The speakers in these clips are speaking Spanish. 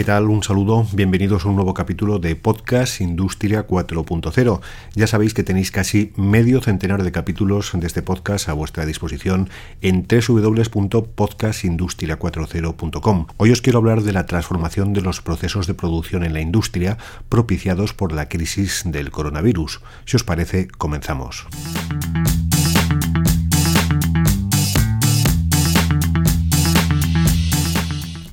¿Qué tal? Un saludo, bienvenidos a un nuevo capítulo de Podcast Industria 4.0. Ya sabéis que tenéis casi medio centenar de capítulos de este podcast a vuestra disposición en www.podcastindustria40.com. Hoy os quiero hablar de la transformación de los procesos de producción en la industria propiciados por la crisis del coronavirus. Si os parece, comenzamos.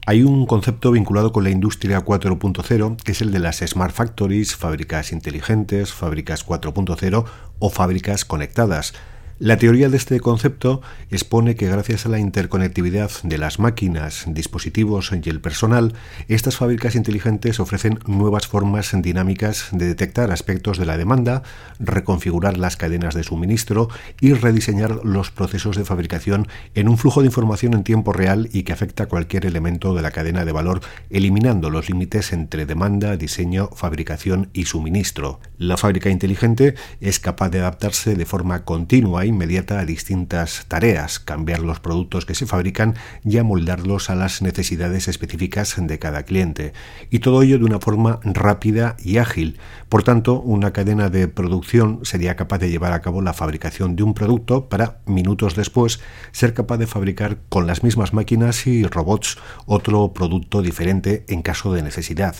Hay un concepto vinculado con la industria 4.0 que es el de las Smart Factories, fábricas inteligentes, fábricas 4.0 o fábricas conectadas. La teoría de este concepto expone que gracias a la interconectividad de las máquinas, dispositivos y el personal, estas fábricas inteligentes ofrecen nuevas formas dinámicas de detectar aspectos de la demanda, reconfigurar las cadenas de suministro y rediseñar los procesos de fabricación en un flujo de información en tiempo real y que afecta a cualquier elemento de la cadena de valor, eliminando los límites entre demanda, diseño, fabricación y suministro. La fábrica inteligente es capaz de adaptarse de forma continua inmediata a distintas tareas, cambiar los productos que se fabrican y amoldarlos a las necesidades específicas de cada cliente. Y todo ello de una forma rápida y ágil. Por tanto, una cadena de producción sería capaz de llevar a cabo la fabricación de un producto para, minutos después, ser capaz de fabricar con las mismas máquinas y robots otro producto diferente en caso de necesidad.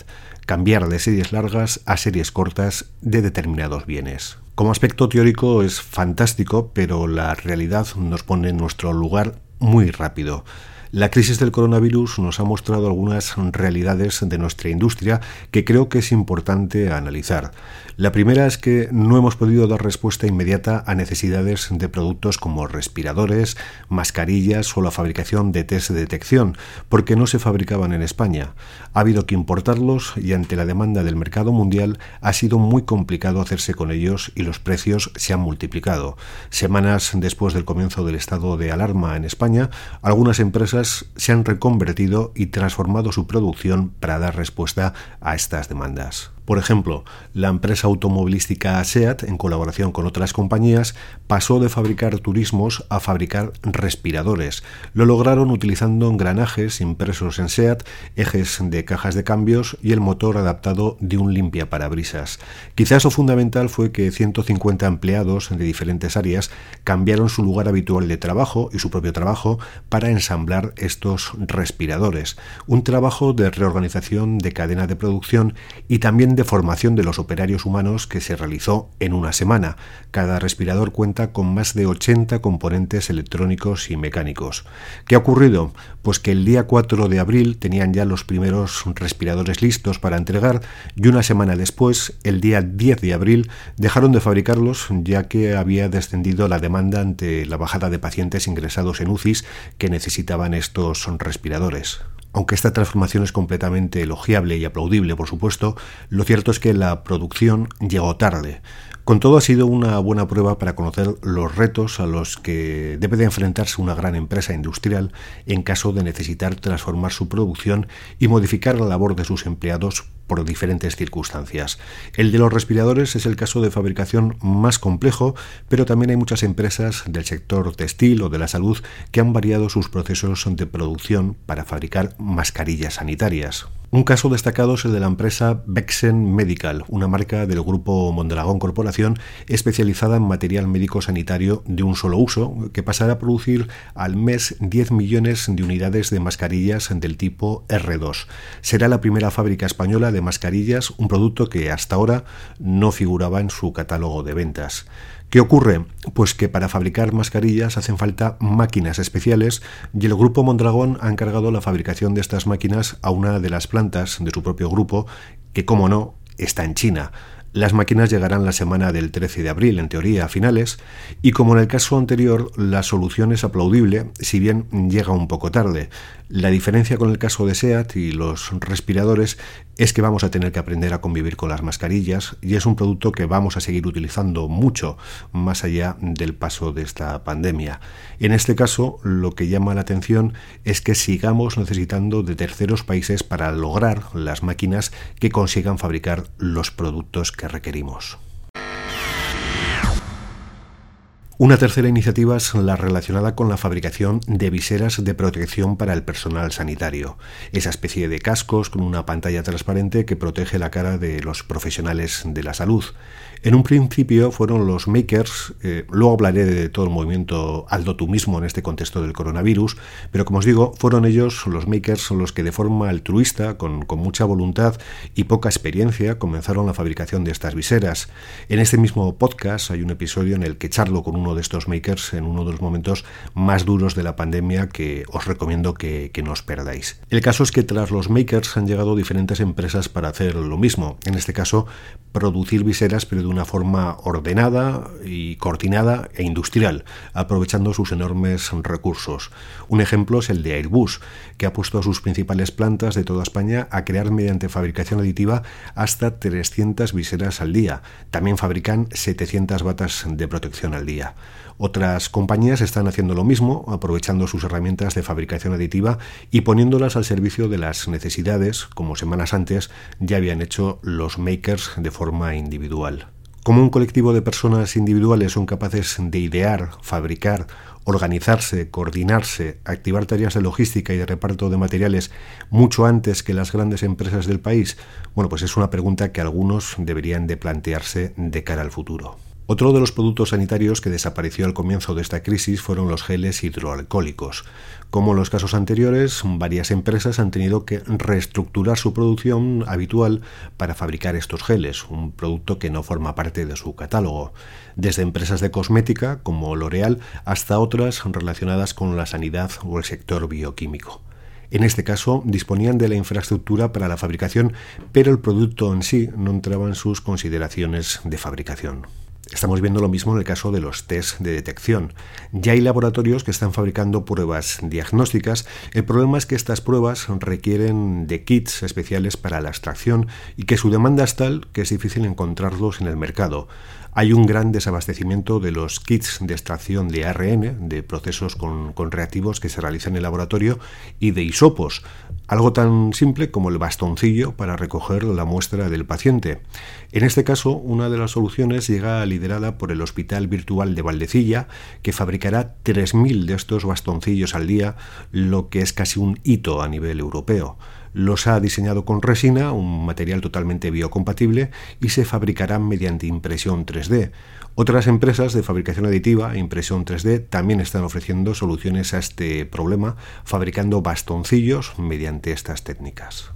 Cambiar de series largas a series cortas de determinados bienes. Como aspecto teórico es fantástico, pero la realidad nos pone en nuestro lugar muy rápido. La crisis del coronavirus nos ha mostrado algunas realidades de nuestra industria que creo que es importante analizar. La primera es que no hemos podido dar respuesta inmediata a necesidades de productos como respiradores, mascarillas o la fabricación de test de detección, porque no se fabricaban en España. Ha habido que importarlos y ante la demanda del mercado mundial ha sido muy complicado hacerse con ellos y los precios se han multiplicado. Semanas después del comienzo del estado de alarma en España, algunas empresas se han reconvertido y transformado su producción para dar respuesta a estas demandas. Por ejemplo, la empresa automovilística SEAT, en colaboración con otras compañías, pasó de fabricar turismos a fabricar respiradores. Lo lograron utilizando engranajes impresos en SEAT, ejes de cajas de cambios y el motor adaptado de un limpia parabrisas. Quizás lo fundamental fue que 150 empleados de diferentes áreas cambiaron su lugar habitual de trabajo y su propio trabajo para ensamblar estos respiradores. Un trabajo de reorganización de cadena de producción y también de formación de los operarios humanos que se realizó en una semana. Cada respirador cuenta con más de 80 componentes electrónicos y mecánicos. ¿Qué ha ocurrido? Pues que el día 4 de abril tenían ya los primeros respiradores listos para entregar y una semana después, el día 10 de abril, dejaron de fabricarlos ya que había descendido la demanda ante la bajada de pacientes ingresados en UCIs que necesitaban estos respiradores. Aunque esta transformación es completamente elogiable y aplaudible, por supuesto, lo cierto es que la producción llegó tarde. Con todo ha sido una buena prueba para conocer los retos a los que debe de enfrentarse una gran empresa industrial en caso de necesitar transformar su producción y modificar la labor de sus empleados por diferentes circunstancias. El de los respiradores es el caso de fabricación más complejo, pero también hay muchas empresas del sector textil o de la salud que han variado sus procesos de producción para fabricar mascarillas sanitarias. Un caso destacado es el de la empresa Bexen Medical, una marca del grupo Mondragón Corporación especializada en material médico sanitario de un solo uso, que pasará a producir al mes 10 millones de unidades de mascarillas del tipo R2. Será la primera fábrica española de mascarillas, un producto que hasta ahora no figuraba en su catálogo de ventas. ¿Qué ocurre? Pues que para fabricar mascarillas hacen falta máquinas especiales y el grupo Mondragón ha encargado la fabricación de estas máquinas a una de las plantas de su propio grupo que, como no, está en China. Las máquinas llegarán la semana del 13 de abril, en teoría, a finales, y como en el caso anterior, la solución es aplaudible, si bien llega un poco tarde. La diferencia con el caso de SEAT y los respiradores es que vamos a tener que aprender a convivir con las mascarillas y es un producto que vamos a seguir utilizando mucho más allá del paso de esta pandemia. En este caso, lo que llama la atención es que sigamos necesitando de terceros países para lograr las máquinas que consigan fabricar los productos que requerimos. Una tercera iniciativa es la relacionada con la fabricación de viseras de protección para el personal sanitario, esa especie de cascos con una pantalla transparente que protege la cara de los profesionales de la salud. En un principio fueron los makers, eh, luego hablaré de todo el movimiento Aldo tú mismo en este contexto del coronavirus, pero como os digo, fueron ellos, los makers, los que de forma altruista, con, con mucha voluntad y poca experiencia, comenzaron la fabricación de estas viseras. En este mismo podcast hay un episodio en el que charlo con de estos makers en uno de los momentos más duros de la pandemia que os recomiendo que, que no os perdáis. El caso es que tras los makers han llegado diferentes empresas para hacer lo mismo, en este caso producir viseras pero de una forma ordenada y coordinada e industrial, aprovechando sus enormes recursos. Un ejemplo es el de Airbus, que ha puesto a sus principales plantas de toda España a crear mediante fabricación aditiva hasta 300 viseras al día. También fabrican 700 batas de protección al día. Otras compañías están haciendo lo mismo, aprovechando sus herramientas de fabricación aditiva y poniéndolas al servicio de las necesidades, como semanas antes ya habían hecho los makers de forma individual. Como un colectivo de personas individuales son capaces de idear, fabricar, organizarse, coordinarse, activar tareas de logística y de reparto de materiales mucho antes que las grandes empresas del país? Bueno, pues es una pregunta que algunos deberían de plantearse de cara al futuro. Otro de los productos sanitarios que desapareció al comienzo de esta crisis fueron los geles hidroalcohólicos. Como en los casos anteriores, varias empresas han tenido que reestructurar su producción habitual para fabricar estos geles, un producto que no forma parte de su catálogo, desde empresas de cosmética como L'Oreal hasta otras relacionadas con la sanidad o el sector bioquímico. En este caso, disponían de la infraestructura para la fabricación, pero el producto en sí no entraba en sus consideraciones de fabricación. Estamos viendo lo mismo en el caso de los test de detección. Ya hay laboratorios que están fabricando pruebas diagnósticas. El problema es que estas pruebas requieren de kits especiales para la extracción y que su demanda es tal que es difícil encontrarlos en el mercado. Hay un gran desabastecimiento de los kits de extracción de ARN, de procesos con, reactivos que se realizan en el laboratorio, y de hisopos, algo tan simple como el bastoncillo para recoger la muestra del paciente. En este caso, una de las soluciones llega liderada por el Hospital Virtual de Valdecilla, que fabricará 3.000 de estos bastoncillos al día, lo que es casi un hito a nivel europeo. Los ha diseñado con resina, un material totalmente biocompatible, y se fabricarán mediante impresión 3D. Otras empresas de fabricación aditiva e impresión 3D también están ofreciendo soluciones a este problema, fabricando bastoncillos mediante estas técnicas.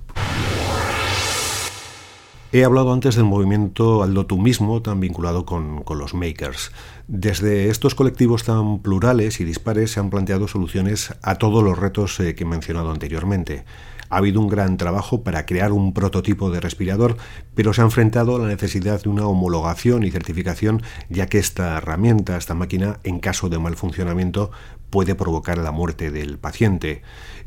He hablado antes del movimiento tú mismo, tan vinculado con, con, los makers. Desde estos colectivos tan plurales y dispares se han planteado soluciones a todos los retos eh, que he mencionado anteriormente. Ha habido un gran trabajo para crear un prototipo de respirador, pero se ha enfrentado a la necesidad de una homologación y certificación, ya que esta herramienta, esta máquina, en caso de mal funcionamiento, puede provocar la muerte del paciente.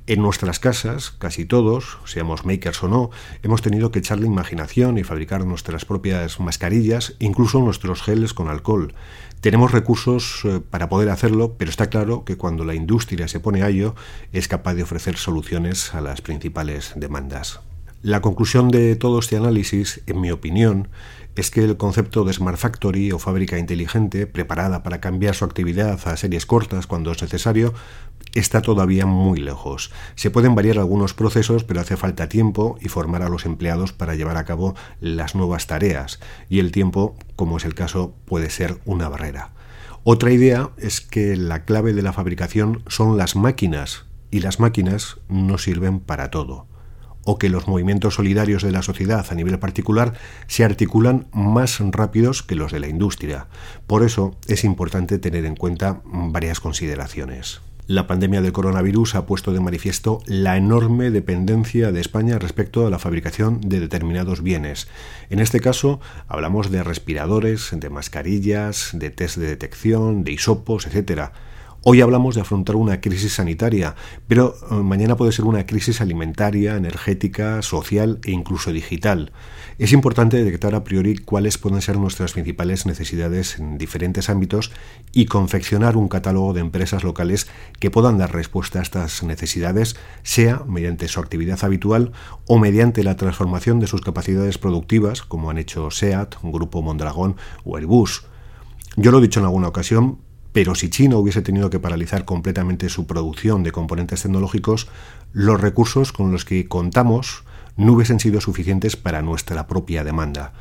En nuestras casas, casi todos, seamos makers o no, hemos tenido que echar la imaginación y fabricar nuestras propias mascarillas, incluso nuestros geles con alcohol. Tenemos recursos eh, para poder hacerlo, pero está claro que cuando la industria se pone a ello, es capaz de ofrecer soluciones a las principales demandas. La conclusión de todo este análisis, en mi opinión, es que el concepto de Smart Factory o fábrica inteligente, preparada para cambiar su actividad a series cortas cuando es necesario, está todavía muy lejos. Se pueden variar algunos procesos, pero hace falta tiempo y formar a los empleados para llevar a cabo las nuevas tareas, y el tiempo, como es el caso, puede ser una barrera. Otra idea es que la clave de la fabricación son las máquinas, y las máquinas no sirven para todo o que los movimientos solidarios de la sociedad a nivel particular se articulan más rápidos que los de la industria. Por eso es importante tener en cuenta varias consideraciones. La pandemia del coronavirus ha puesto de manifiesto la enorme dependencia de España respecto a la fabricación de determinados bienes. En este caso, hablamos de respiradores, de mascarillas, de test de detección, de hisopos, etc. Hoy hablamos de afrontar una crisis sanitaria, pero eh, mañana puede ser una crisis alimentaria, energética, social e incluso digital. Es importante detectar a priori cuáles pueden ser nuestras principales necesidades en diferentes ámbitos y confeccionar un catálogo de empresas locales que puedan dar respuesta a estas necesidades, sea mediante su actividad habitual o mediante la transformación de sus capacidades productivas, como han hecho SEAT, Grupo Mondragón o Airbus. Yo lo he dicho en alguna ocasión, pero si China hubiese tenido que paralizar completamente su producción de componentes tecnológicos, los recursos con los que contamos no hubiesen sido suficientes para nuestra propia demanda.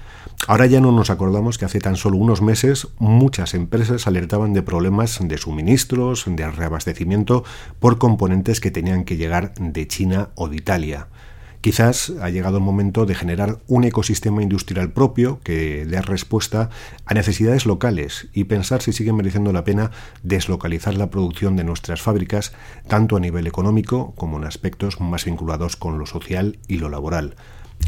Ahora ya no nos acordamos que hace tan solo unos meses muchas empresas alertaban de problemas de suministros, de reabastecimiento por componentes que tenían que llegar de China o de Italia. Quizás ha llegado el momento de generar un ecosistema industrial propio que dé respuesta a necesidades locales y pensar si sigue mereciendo la pena deslocalizar la producción de nuestras fábricas, tanto a nivel económico como en aspectos más vinculados con lo social y lo laboral.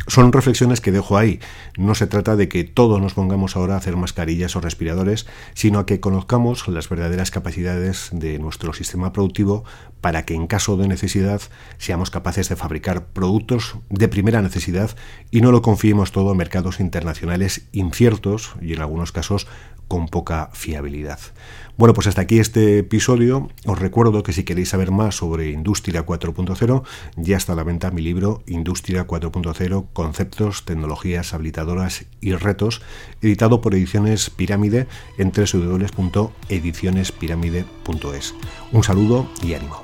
Son reflexiones que dejo ahí. No se trata de que todos nos pongamos ahora a hacer mascarillas o respiradores, sino a que conozcamos las verdaderas capacidades de nuestro sistema productivo para que en caso de necesidad seamos capaces de fabricar productos de primera necesidad y no lo confiemos todo a mercados internacionales inciertos y en algunos casos con poca fiabilidad. Bueno, pues hasta aquí este episodio. Os recuerdo que si queréis saber más sobre Industria 4.0, ya está a la venta mi libro Industria 4.0, Conceptos, Tecnologías Habilitadoras y Retos, editado por Ediciones Pirámide en www.edicionespirámide.es. Un saludo y ánimo.